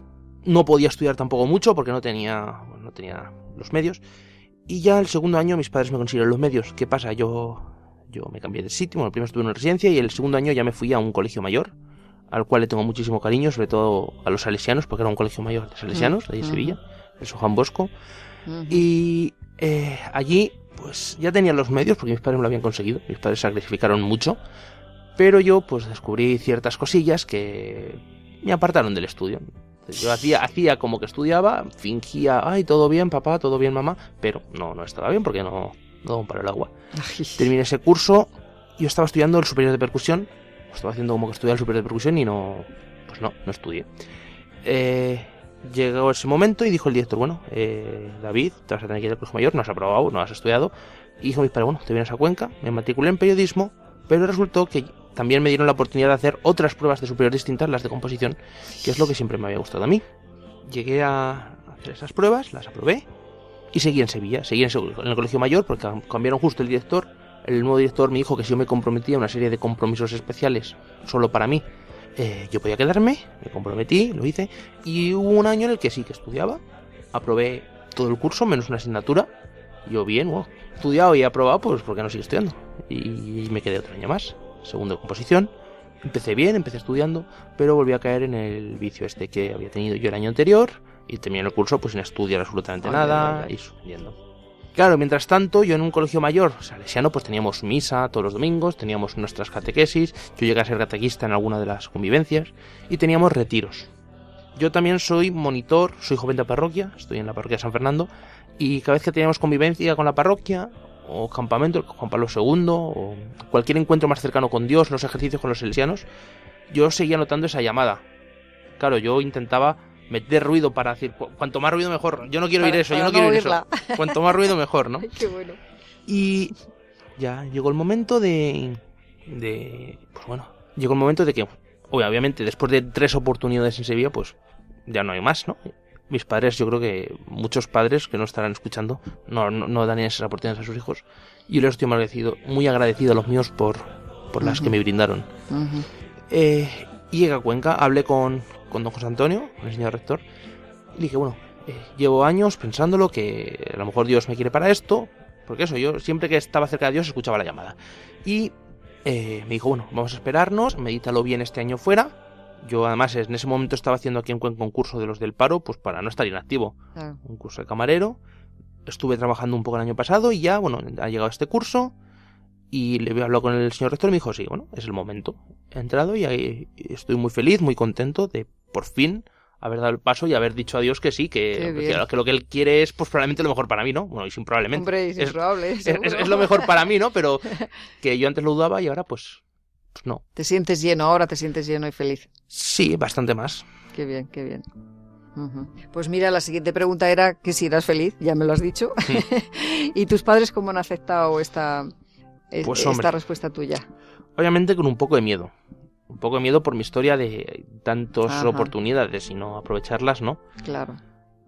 No podía estudiar tampoco mucho porque no tenía, no tenía los medios. Y ya el segundo año mis padres me consiguieron los medios. ¿Qué pasa? Yo, yo me cambié de sitio. Bueno, primero estuve en una residencia y el segundo año ya me fui a un colegio mayor al cual le tengo muchísimo cariño, sobre todo a los salesianos, porque era un colegio mayor de salesianos, de Sevilla, el Juan Bosco. Y eh, allí, pues ya tenía los medios, porque mis padres me lo habían conseguido, mis padres sacrificaron mucho, pero yo pues descubrí ciertas cosillas que me apartaron del estudio. Yo hacía, hacía como que estudiaba, fingía, ay, todo bien, papá, todo bien, mamá, pero no, no estaba bien porque no, no para el agua. Terminé ese curso, yo estaba estudiando el superior de percusión, estaba haciendo como que estudiar el superior de percusión y no, pues no, no estudié. Eh, llegó ese momento y dijo el director, bueno, eh, David, te vas a tener que ir al colegio mayor, no has aprobado, no has estudiado. Y dijo mis bueno, te vienes a Cuenca, me matriculé en periodismo, pero resultó que también me dieron la oportunidad de hacer otras pruebas de superior distintas, las de composición, que es lo que siempre me había gustado a mí. Llegué a hacer esas pruebas, las aprobé y seguí en Sevilla, seguí en el colegio mayor porque cambiaron justo el director el nuevo director me dijo que si yo me comprometía a una serie de compromisos especiales solo para mí, eh, yo podía quedarme, me comprometí, lo hice, y hubo un año en el que sí que estudiaba, aprobé todo el curso menos una asignatura, yo bien, wow, estudiado y aprobado, pues porque no sigo estudiando, y me quedé otro año más, segundo de composición, empecé bien, empecé estudiando, pero volví a caer en el vicio este que había tenido yo el año anterior, y terminé el curso pues sin estudiar absolutamente nada, y subiendo. Claro, mientras tanto, yo en un colegio mayor salesiano, pues teníamos misa todos los domingos, teníamos nuestras catequesis, yo llegué a ser catequista en alguna de las convivencias y teníamos retiros. Yo también soy monitor, soy joven de parroquia, estoy en la parroquia de San Fernando, y cada vez que teníamos convivencia con la parroquia, o campamento, Juan Pablo II, o cualquier encuentro más cercano con Dios, los ejercicios con los salesianos, yo seguía notando esa llamada. Claro, yo intentaba meter ruido para decir, cuanto más ruido mejor. Yo no quiero oír eso, yo no, quiero oír eso. Cuanto más ruido mejor, ¿no? (laughs) Qué bueno. Y ya llegó el momento de, de, pues bueno, llegó el momento de que, obviamente, después de tres oportunidades en Sevilla, pues ya no hay más, ¿no? Mis padres, yo creo que muchos padres que no estarán escuchando no, no, dan esas oportunidades a sus hijos. Y yo les estoy muy agradecido, muy agradecido a los míos por, por las que me brindaron. eh, y llegué a Cuenca, hablé con, con don José Antonio, el señor rector, y dije, bueno, eh, llevo años pensándolo que a lo mejor Dios me quiere para esto, porque eso, yo siempre que estaba cerca de Dios escuchaba la llamada. Y eh, me dijo, bueno, vamos a esperarnos, medítalo bien este año fuera. Yo además en ese momento estaba haciendo aquí un concurso de los del paro, pues para no estar inactivo. Un curso de camarero. Estuve trabajando un poco el año pasado y ya, bueno, ha llegado este curso. Y le hablar con el señor rector y me dijo, sí, bueno, es el momento. He entrado y ahí estoy muy feliz, muy contento de por fin haber dado el paso y haber dicho a Dios que sí, que, que, lo que él quiere es pues probablemente lo mejor para mí, ¿no? Bueno, y sin probablemente. Hombre, es, probable, es, lo mejor para mí, ¿no? Pero (laughs) que yo antes lo dudaba y ahora pues, pues, no. Te sientes lleno, ahora te sientes lleno y feliz. Sí, bastante más. Qué bien, qué bien. Pues mira, la siguiente pregunta era que si eras feliz, ya me lo has dicho. (laughs) ¿Y tus padres cómo han aceptado esta, pues, esta respuesta tuya? Obviamente con un poco de miedo un poco de miedo por mi historia de tantas oportunidades y no aprovecharlas, ¿no? Claro.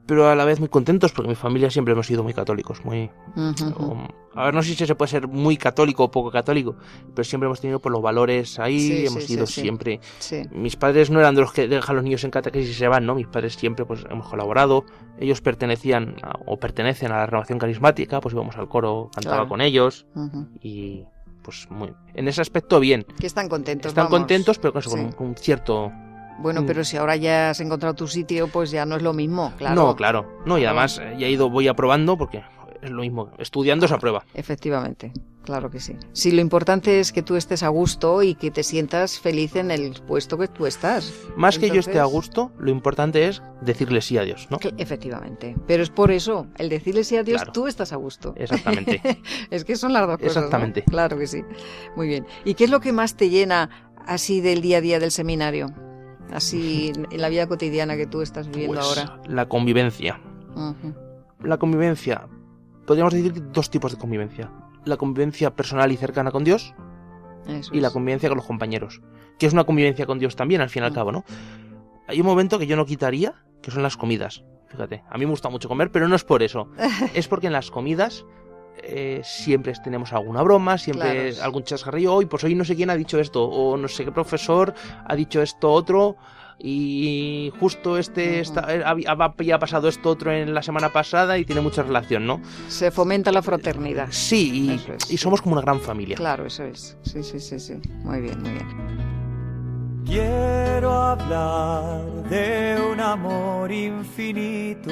Pero a la vez muy contentos porque mi familia siempre hemos sido muy católicos, muy... Ujú. um, a ver, no sé si se puede ser muy católico o poco católico, pero siempre hemos tenido por los valores ahí, Sí, hemos sí, sido sí, siempre... Mis padres no eran de los que dejan a los niños en catequesis y se van, ¿no? Mis padres siempre pues hemos colaborado, ellos pertenecían a- o pertenecen a la renovación carismática, pues íbamos al coro, cantaba Claro. con ellos Ujú. y pues muy... En ese aspecto bien. Que están contentos. Están vamos. contentos, pero con, eso, con un cierto... Bueno, Mm. pero si ahora ya has encontrado tu sitio, pues ya no es lo mismo, claro. No, claro. No, y además eh, ya he ido, voy aprobando porque es lo mismo. Estudiando se aprueba. Efectivamente, claro que sí. Sí, lo importante es que tú estés a gusto y que te sientas feliz en el puesto que tú estás. Más que yo esté a gusto, lo importante es decirle sí a Dios, ¿no? Que- efectivamente. Pero es por eso, el decirle sí a Dios, Claro. tú estás a gusto. Exactamente. (laughs) es que son las dos cosas. ¿no? Exactamente. Claro que sí. Muy bien. ¿Y qué es lo que más te llena así del día a día del seminario? Así en la vida cotidiana que tú estás viviendo Pues, ahora. La convivencia. La convivencia. Podríamos decir dos tipos de convivencia. La convivencia personal y cercana con Dios Eso y la convivencia con los compañeros. Que es una convivencia con Dios también, al fin y al Mm. cabo, ¿no? Hay un momento que yo no quitaría, que son las comidas. Fíjate, a mí me gusta mucho comer, pero no es por eso. (laughs) es porque en las comidas eh, siempre tenemos alguna broma, siempre Claro. algún chascarrillo. Hoy, pues hoy no sé quién ha dicho esto, o no sé qué profesor ha dicho esto otro, y justo este está, eh, había- había pasado esto otro en la semana pasada y tiene mucha relación, ¿no? Se fomenta la fraternidad. Sí, y, es. y somos como una gran familia. Claro, eso es. Sí, sí, sí, sí. Muy bien, muy bien. Quiero hablar de un amor infinito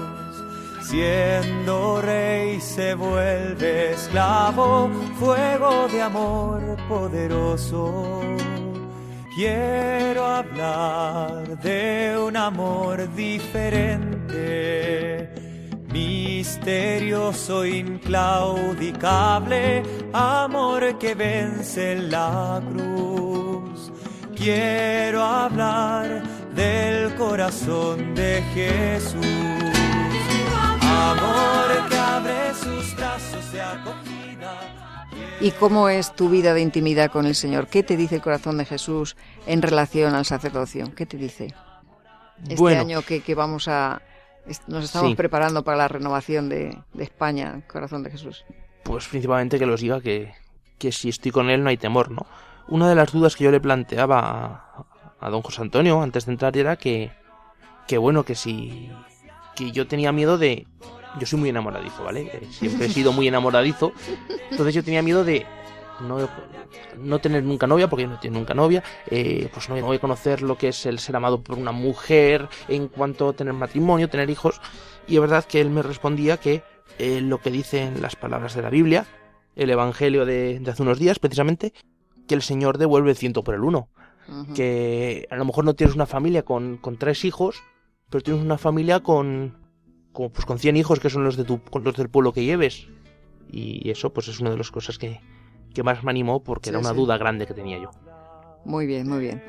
siendo rey se vuelve esclavo, fuego de amor poderoso. Quiero hablar de un amor diferente, misterioso, inclaudicable, amor que vence la cruz. Quiero hablar del corazón de Jesús. Amor que abre sus brazos de acogida. ¿Y cómo es tu vida de intimidad con el Señor? ¿Qué te dice el corazón de Jesús en relación al sacerdocio? ¿Qué te dice? Este Bueno. año que, que vamos a... Nos estamos Sí. preparando para la renovación de, de España, corazón de Jesús. Pues principalmente que los diga que, que si estoy con él no hay temor, ¿no? Una de las dudas que yo le planteaba a, a don José Antonio antes de entrar era que, que bueno, que si que yo tenía miedo de... Yo soy muy enamoradizo, ¿vale? Eh, Siempre he sido muy enamoradizo. Entonces yo tenía miedo de no, no tener nunca novia, porque yo no tengo nunca novia. eh, pues no, no voy a conocer lo que es el ser amado por una mujer en cuanto a tener matrimonio, tener hijos. Y es verdad que él me respondía que eh, lo que dicen las palabras de la Biblia, el Evangelio de, de hace unos días precisamente, que el Señor devuelve el ciento por el uno. Que a lo mejor no tienes una familia con, con tres hijos, pero tienes una familia con, con, pues con 100 hijos que son los, de tu, con los del pueblo que lleves. Y eso pues es una de las cosas que, que más me animó porque Sí, era una sí. duda grande que tenía yo. Muy bien, muy bien.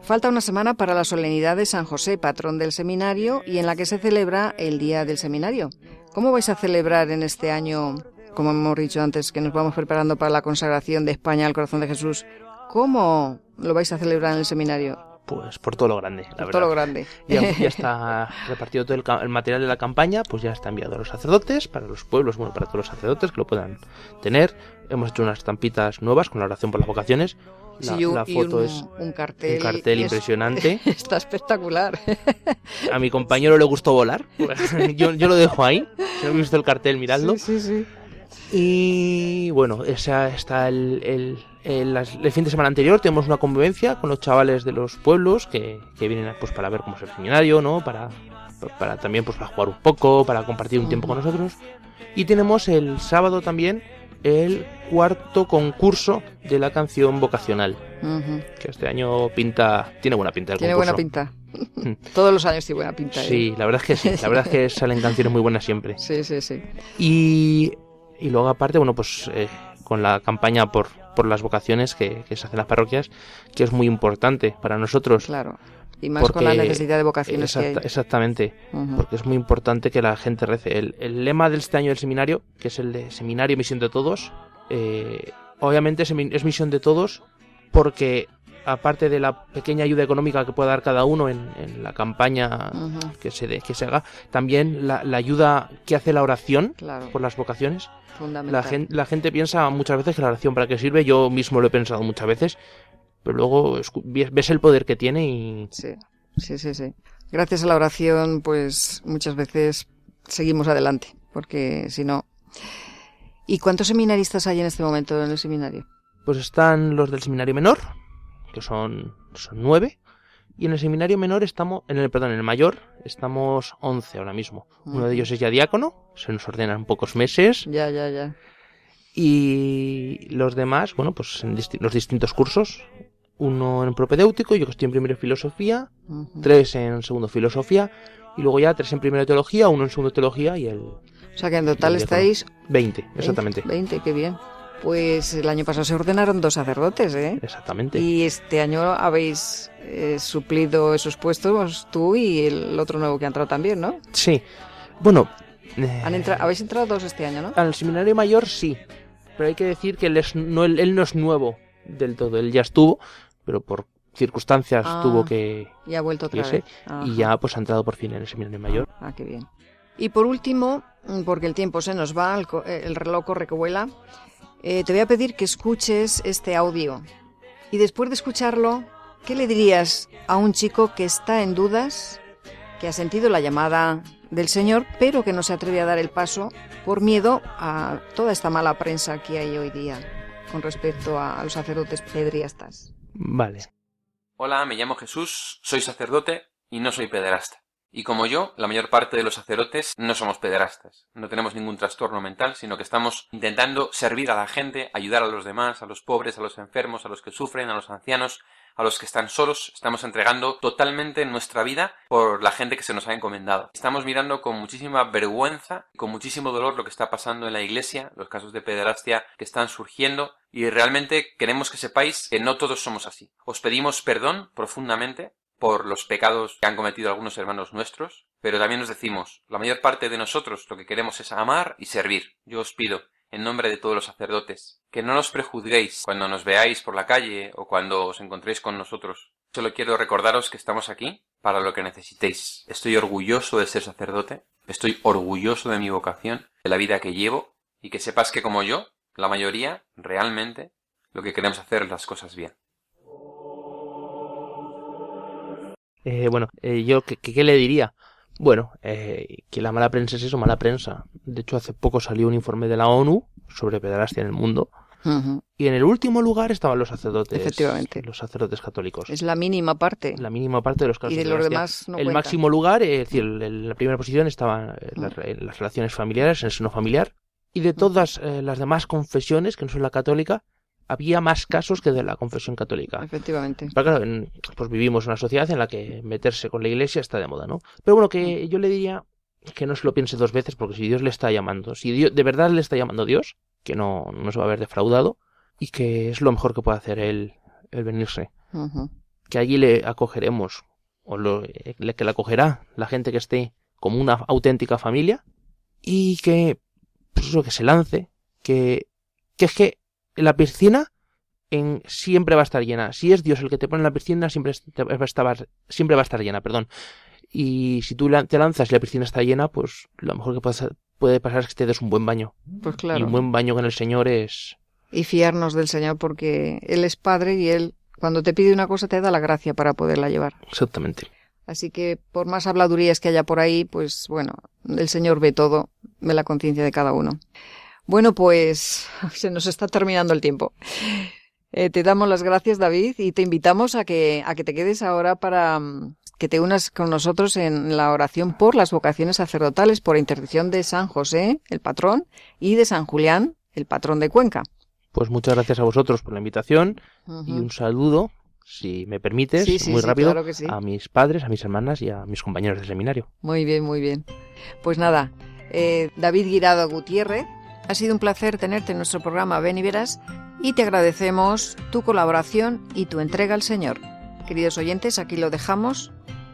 Falta una semana para la solemnidad de San José, patrón del seminario, y en la que se celebra el Día del Seminario. ¿Cómo vais a celebrar en este año, como hemos dicho antes, que nos vamos preparando para la consagración de España al corazón de Jesús? ¿Cómo lo vais a celebrar en el seminario? Pues por todo lo grande, la Por verdad. todo lo grande. Ya, ya (laughs) está repartido todo el, el material de la campaña, pues ya está enviado a los sacerdotes, para los pueblos, bueno, para todos los sacerdotes que lo puedan tener. Hemos hecho unas estampitas nuevas con la oración por las vocaciones. La, Sí, y un- la y foto un- es un cartel, un cartel es- impresionante. (laughs) Está espectacular. A mi compañero le gustó volar. (laughs) yo, yo lo dejo ahí. Si no habéis visto el cartel, miradlo. Sí, sí, sí. Y bueno, esa está el, el, el- las- el fin de semana anterior. Tenemos una convivencia con los chavales de los pueblos que, que vienen pues para ver cómo es el seminario, ¿no? Para, para también pues para jugar un poco, para compartir un tiempo con nosotros. Y tenemos el sábado también el cuarto concurso de la canción vocacional, que este año pinta, tiene buena pinta el Tiene concurso. buena pinta. (laughs) Todos los años tiene buena pinta. ¿eh? Sí, la verdad es que sí, la verdad es que (laughs) salen canciones muy buenas siempre. Sí, sí, sí. Y, y luego aparte, bueno, pues eh, con la campaña por, por las vocaciones que, que se hacen en las parroquias, que es muy importante para nosotros. Claro. Y más con la necesidad de vocaciones que hay. Exactamente, porque es muy importante que la gente rece. El, el, lema de este año del seminario, que es el de Seminario Misión de Todos, eh, obviamente es, es, misión de todos porque aparte de la pequeña ayuda económica que pueda dar cada uno en, en la campaña uh -huh. que, se de, que se haga, también la, la ayuda que hace la oración claro. por las vocaciones. La gente, la gente piensa muchas veces que la oración para qué sirve, yo mismo lo he pensado muchas veces, pero luego ves el poder que tiene y... Sí, sí, sí, sí. Gracias a la oración, pues muchas veces seguimos adelante, porque si no... ¿Y cuántos seminaristas hay en este momento en el seminario? Pues están los del seminario menor, que son, son nueve, y en el seminario menor estamos, en el, perdón, en el mayor estamos once ahora mismo. Uno de ellos es ya diácono, se nos ordena en pocos meses. Ya, ya, ya. Y los demás, bueno, pues en disti los distintos cursos. Uno en propedéutico, yo que estoy en primero filosofía, uh -huh. tres en segundo filosofía, y luego ya tres en primero teología, uno en segundo teología y el... O sea que en total estáis... 20, exactamente. 20, 20, qué bien. Pues el año pasado se ordenaron dos sacerdotes, ¿eh? Exactamente. Y este año habéis eh, suplido esos puestos tú y el otro nuevo que ha entrado también, ¿no? Sí. Bueno... Eh... ¿Han entra... Habéis entrado dos este año, ¿no? Al seminario mayor sí, pero hay que decir que él, es, no, él, él no es nuevo del todo, él ya estuvo, pero por circunstancias ah, tuvo que y ha vuelto otra irse, vez. y ya pues ha entrado por fin en el seminario mayor. Ah, qué bien. Y por último, porque el tiempo se nos va, el, el reloj corre que vuela, eh, te voy a pedir que escuches este audio. Y después de escucharlo, ¿qué le dirías a un chico que está en dudas, que ha sentido la llamada del Señor, pero que no se atreve a dar el paso por miedo a toda esta mala prensa que hay hoy día con respecto a los sacerdotes pedriastas? Vale. Hola, me llamo Jesús, soy sacerdote y no soy pederasta. Y como yo, la mayor parte de los sacerdotes no somos pederastas. No tenemos ningún trastorno mental, sino que estamos intentando servir a la gente, ayudar a los demás, a los pobres, a los enfermos, a los que sufren, a los ancianos, a los que están solos. Estamos entregando totalmente nuestra vida por la gente que se nos ha encomendado. Estamos mirando con muchísima vergüenza, con muchísimo dolor lo que está pasando en la iglesia, los casos de pederastia que están surgiendo, y realmente queremos que sepáis que no todos somos así. Os pedimos perdón profundamente por los pecados que han cometido algunos hermanos nuestros, pero también os decimos, la mayor parte de nosotros lo que queremos es amar y servir. Yo os pido, en nombre de todos los sacerdotes, que no nos prejuzguéis cuando nos veáis por la calle o cuando os encontréis con nosotros. Solo quiero recordaros que estamos aquí para lo que necesitéis. Estoy orgulloso de ser sacerdote, estoy orgulloso de mi vocación, de la vida que llevo, y que sepas que como yo, la mayoría, realmente, lo que queremos hacer las cosas bien. Eh, bueno, eh, yo, ¿qué, ¿qué, le diría? Bueno, eh, que la mala prensa es eso, mala prensa. De hecho, hace poco salió un informe de la ONU sobre pederastia en el mundo. Uh -huh. Y en el último lugar estaban los sacerdotes. Efectivamente. Los sacerdotes católicos. Es la mínima parte. La mínima parte de los casos. Y de, de los demás no El cuenta. máximo lugar, es decir, en la primera posición estaban las, las, relaciones familiares, en el seno familiar. Y de todas eh, las demás confesiones, que no son la católica, había más casos que de la confesión católica. Efectivamente. Pero claro, en, pues vivimos en una sociedad en la que meterse con la iglesia está de moda, ¿no? Pero bueno, que yo le diría que no se lo piense dos veces, porque si Dios le está llamando, si Dios, de verdad le está llamando Dios, que no, no se va a ver defraudado, y que es lo mejor que puede hacer él, el venirse. Uh -huh. Que allí le acogeremos, o lo, que le acogerá la gente que esté como una auténtica familia, y que, pues eso, que se lance, que, que es que la piscina en, siempre va a estar llena. Si es Dios el que te pone en la piscina, siempre, va a estar, siempre va a estar llena, perdón. Y si tú te lanzas y la piscina está llena, pues lo mejor que puede, puede pasar es que te des un buen baño. Pues claro. Y un buen baño con el Señor es... Y fiarnos del Señor porque Él es Padre y Él, cuando te pide una cosa, te da la gracia para poderla llevar. Exactamente. Así que por más habladurías que haya por ahí, pues bueno, el Señor ve todo, ve la conciencia de cada uno. Bueno, pues (laughs) se nos está terminando el tiempo. Eh, te damos las gracias, David, y te invitamos a que, a que te quedes ahora para um, que te unas con nosotros en la oración por las vocaciones sacerdotales, por intercesión de San José, el patrón, y de San Julián, el patrón de Cuenca. Pues muchas gracias a vosotros por la invitación uh -huh. y un saludo, si me permites, sí, sí, muy sí, rápido, claro a mis padres, a mis hermanas y a mis compañeros de seminario. Muy bien, muy bien. Pues nada, eh, David Guirado Gutiérrez, Ha sido un placer tenerte en nuestro programa Ven y Verás y te agradecemos tu colaboración y tu entrega al Señor. Queridos oyentes, aquí lo dejamos.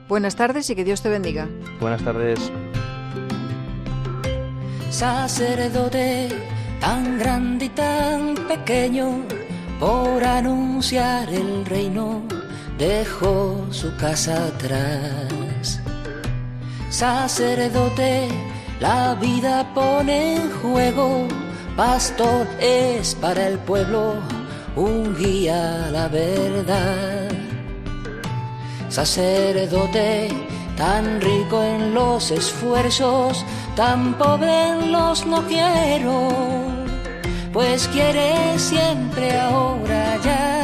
Buenas tardes y que Dios te bendiga. Buenas tardes. Sacerdote tan grande y tan pequeño, por anunciar el reino, dejó su casa atrás. Sacerdote, la vida pone en juego, pastor es para el pueblo un guía a la verdad. Sacerdote, tan rico en los esfuerzos, tan pobre en los no quiero, pues quiere siempre ahora ya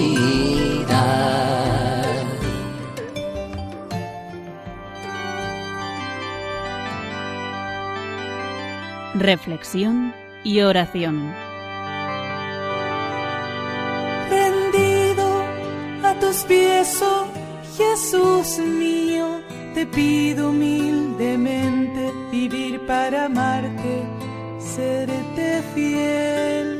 Reflexión y oración. Rendido a tus pies, oh Jesús mío, te pido humildemente vivir para amarte, serte fiel.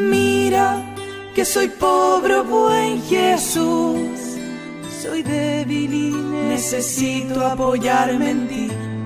Mira que soy pobre, oh buen Jesús, soy débil y necesito apoyarme en ti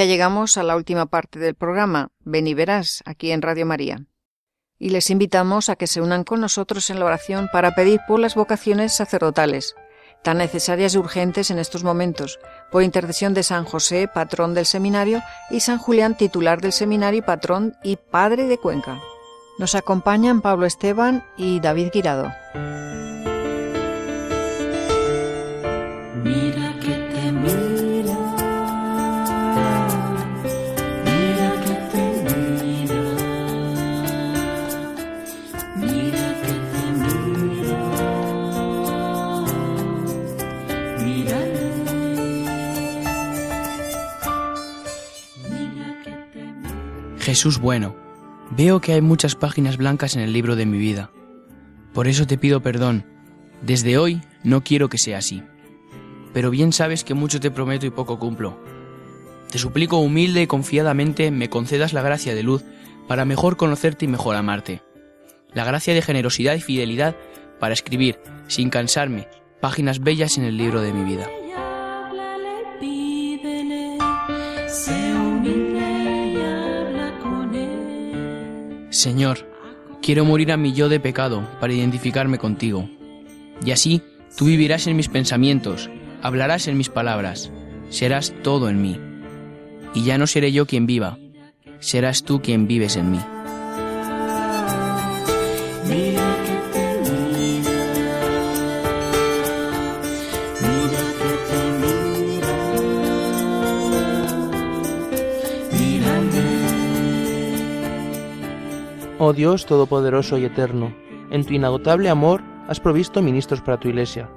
Ya llegamos a la última parte del programa, Ven y Verás, aquí en Radio María. Y les invitamos a que se unan con nosotros en la oración para pedir por las vocaciones sacerdotales, tan necesarias y urgentes en estos momentos, por intercesión de San José, patrón del seminario, y San Julián, titular del seminario patrón y padre de Cuenca. Nos acompañan Pablo Esteban y David Guirado. Mira Jesús bueno, veo que hay muchas páginas blancas en el libro de mi vida. Por eso te pido perdón. Desde hoy no quiero que sea así. Pero bien sabes que mucho te prometo y poco cumplo. Te suplico humilde y confiadamente me concedas la gracia de luz para mejor conocerte y mejor amarte. La gracia de generosidad y fidelidad para escribir, sin cansarme, páginas bellas en el libro de mi vida. Señor, quiero morir a mi yo de pecado para identificarme contigo. Y así tú vivirás en mis pensamientos, hablarás en mis palabras, serás todo en mí. Y ya no seré yo quien viva, serás tú quien vives en mí. Oh Dios Todopoderoso y Eterno, en tu inagotable amor has provisto ministros para tu Iglesia.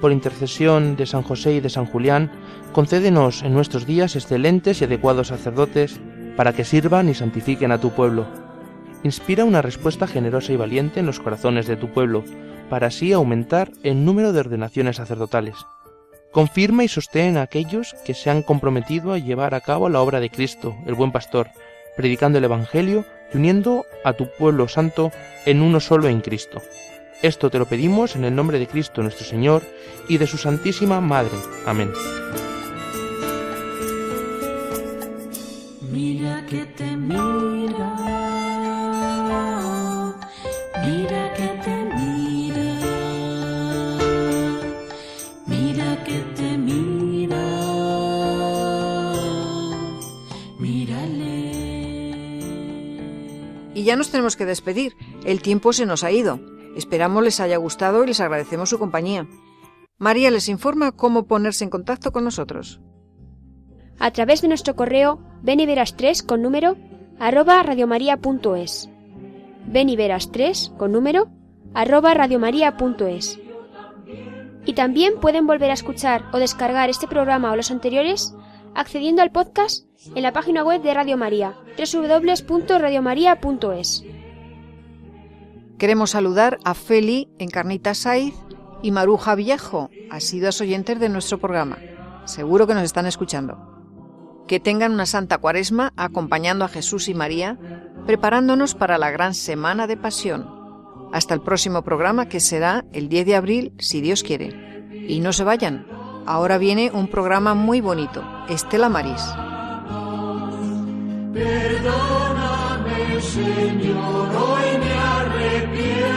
Por intercesión de San José y de San Julián, concédenos en nuestros días excelentes y adecuados sacerdotes para que sirvan y santifiquen a tu pueblo. Inspira una respuesta generosa y valiente en los corazones de tu pueblo, para así aumentar el número de ordenaciones sacerdotales. Confirma y sostén a aquellos que se han comprometido a llevar a cabo la obra de Cristo, el buen pastor, predicando el Evangelio y uniendo a tu pueblo santo en uno solo en Cristo. Esto te lo pedimos en el nombre de Cristo nuestro Señor y de su Santísima Madre. Amén. Ya nos tenemos que despedir. El tiempo se nos ha ido. Esperamos les haya gustado y les agradecemos su compañía. María les informa cómo ponerse en contacto con nosotros. A través de nuestro correo beniveras3 con número arroba radiomaria.es. Beniveras3 con número arroba radiomaria.es. Y también pueden volver a escuchar o descargar este programa o los anteriores accediendo al podcast en la página web de Radio María, www.radiomaria.es. Queremos saludar a Feli Encarnita Saiz y Maruja Viejo, asiduas oyentes de nuestro programa. Seguro que nos están escuchando. Que tengan una santa cuaresma acompañando a Jesús y María, preparándonos para la gran semana de pasión. Hasta el próximo programa que será el 10 de abril, si Dios quiere. Y no se vayan, ahora viene un programa muy bonito, Estela Maris. Perdóname, Señor, hoy me arrepiento.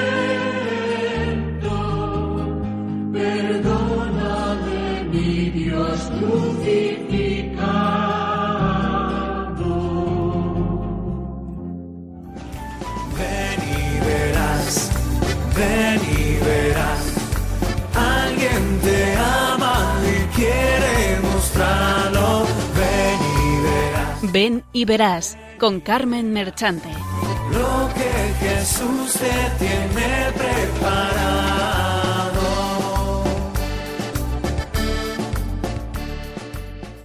Perdóname, mi Dios crucificado. Ven y verás, ven y verás. Alguien te ama y quiere mostrarlo. Ven y verás. Con Carmen Merchante. Lo que Jesús te tiene preparado.